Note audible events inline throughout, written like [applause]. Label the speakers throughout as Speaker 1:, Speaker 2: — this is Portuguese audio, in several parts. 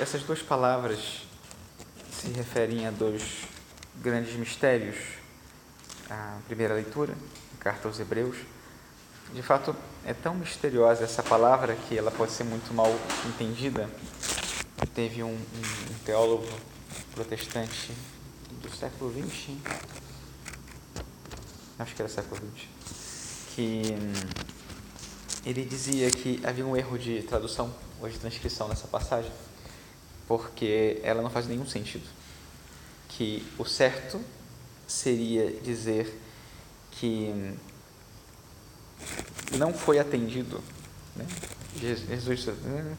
Speaker 1: essas duas palavras se referem a dois grandes mistérios. A primeira leitura, a carta aos Hebreus, de fato é tão misteriosa essa palavra que ela pode ser muito mal entendida. Teve um, um teólogo protestante do século XX, acho que era século XX, que hum, ele dizia que havia um erro de tradução ou de transcrição nessa passagem, porque ela não faz nenhum sentido. Que o certo seria dizer que não foi atendido. Né? Jesus né?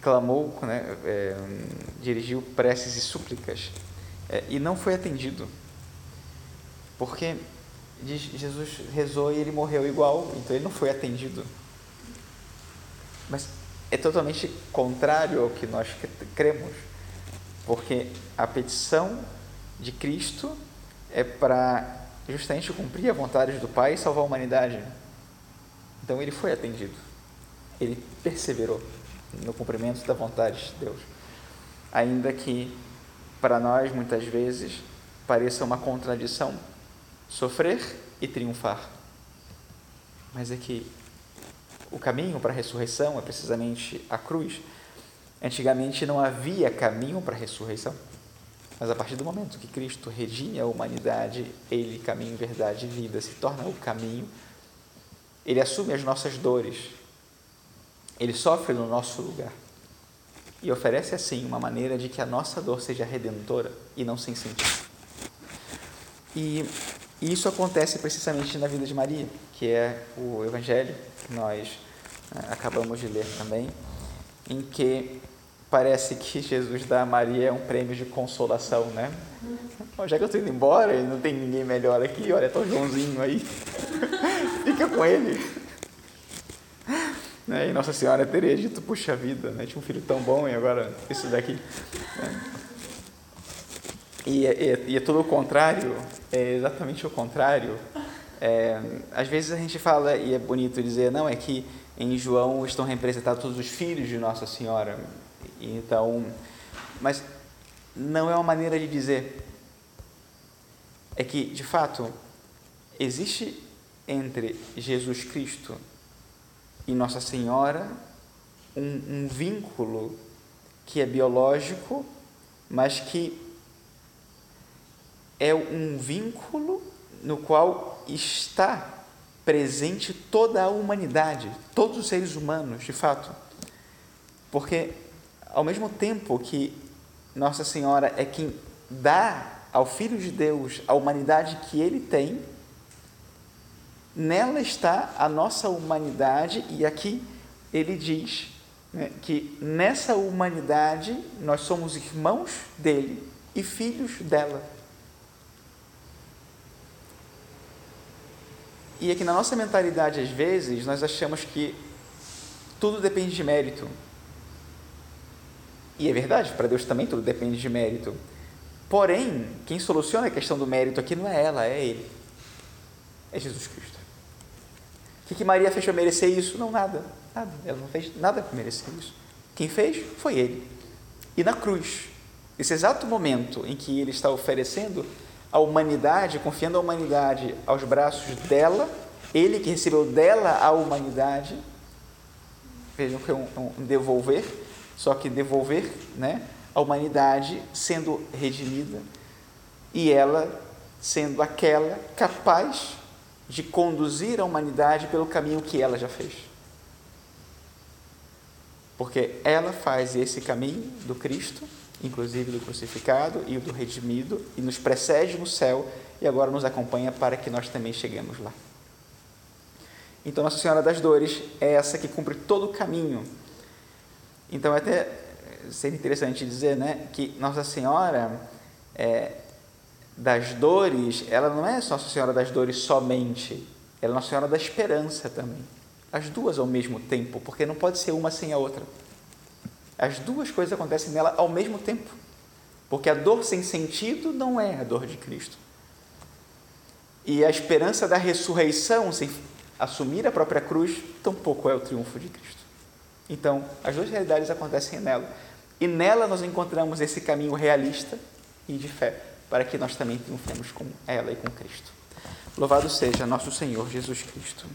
Speaker 1: clamou, né? É, dirigiu preces e súplicas é, e não foi atendido. Porque Jesus rezou e ele morreu igual, então ele não foi atendido. Mas é totalmente contrário ao que nós cremos, porque a petição de Cristo é para justamente cumprir a vontade do Pai e salvar a humanidade. Então ele foi atendido, ele perseverou no cumprimento da vontade de Deus, ainda que para nós muitas vezes pareça uma contradição sofrer e triunfar. Mas é que o caminho para a ressurreição é precisamente a cruz. Antigamente não havia caminho para a ressurreição. Mas a partir do momento que Cristo redime a humanidade, Ele, caminho, verdade e vida, se torna o caminho, Ele assume as nossas dores, Ele sofre no nosso lugar e oferece assim uma maneira de que a nossa dor seja redentora e não sem sentido. E e isso acontece precisamente na vida de Maria, que é o Evangelho que nós né, acabamos de ler também, em que parece que [laughs] Jesus dá a Maria um prêmio de consolação, né? Bom, já que eu estou indo embora e não tem ninguém melhor aqui, olha, o Joãozinho aí, [laughs] fica com ele. Né? E Nossa Senhora teria dito, puxa vida, né? tinha um filho tão bom e agora isso daqui. Né? E, e, e é tudo o contrário, é exatamente o contrário. É, às vezes a gente fala, e é bonito dizer, não, é que em João estão representados todos os filhos de Nossa Senhora. Então, mas não é uma maneira de dizer. É que, de fato, existe entre Jesus Cristo e Nossa Senhora um, um vínculo que é biológico, mas que é um vínculo no qual está presente toda a humanidade, todos os seres humanos, de fato. Porque, ao mesmo tempo que Nossa Senhora é quem dá ao Filho de Deus a humanidade que ele tem, nela está a nossa humanidade, e aqui ele diz né, que nessa humanidade nós somos irmãos dele e filhos dela. E é que na nossa mentalidade, às vezes, nós achamos que tudo depende de mérito. E é verdade, para Deus também tudo depende de mérito. Porém, quem soluciona a questão do mérito aqui não é ela, é Ele. É Jesus Cristo. O que, que Maria fez para merecer isso? Não, nada. Nada. Ela não fez nada para merecer isso. Quem fez foi Ele. E na cruz, esse exato momento em que Ele está oferecendo a humanidade, confiando a humanidade aos braços dela, ele que recebeu dela a humanidade, vejam que é um, um devolver, só que devolver né, a humanidade sendo redimida e ela sendo aquela capaz de conduzir a humanidade pelo caminho que ela já fez. Porque ela faz esse caminho do Cristo inclusive do crucificado e do redimido, e nos precede no céu e agora nos acompanha para que nós também cheguemos lá. Então, Nossa Senhora das Dores é essa que cumpre todo o caminho. Então, é até seria interessante dizer né, que Nossa Senhora é, das Dores, ela não é Nossa Senhora das Dores somente, ela é Nossa Senhora da Esperança também. As duas ao mesmo tempo, porque não pode ser uma sem a outra. As duas coisas acontecem nela ao mesmo tempo. Porque a dor sem sentido não é a dor de Cristo. E a esperança da ressurreição, sem assumir a própria cruz, tampouco é o triunfo de Cristo. Então, as duas realidades acontecem nela. E nela nós encontramos esse caminho realista e de fé, para que nós também triunfemos com ela e com Cristo. Louvado seja nosso Senhor Jesus Cristo.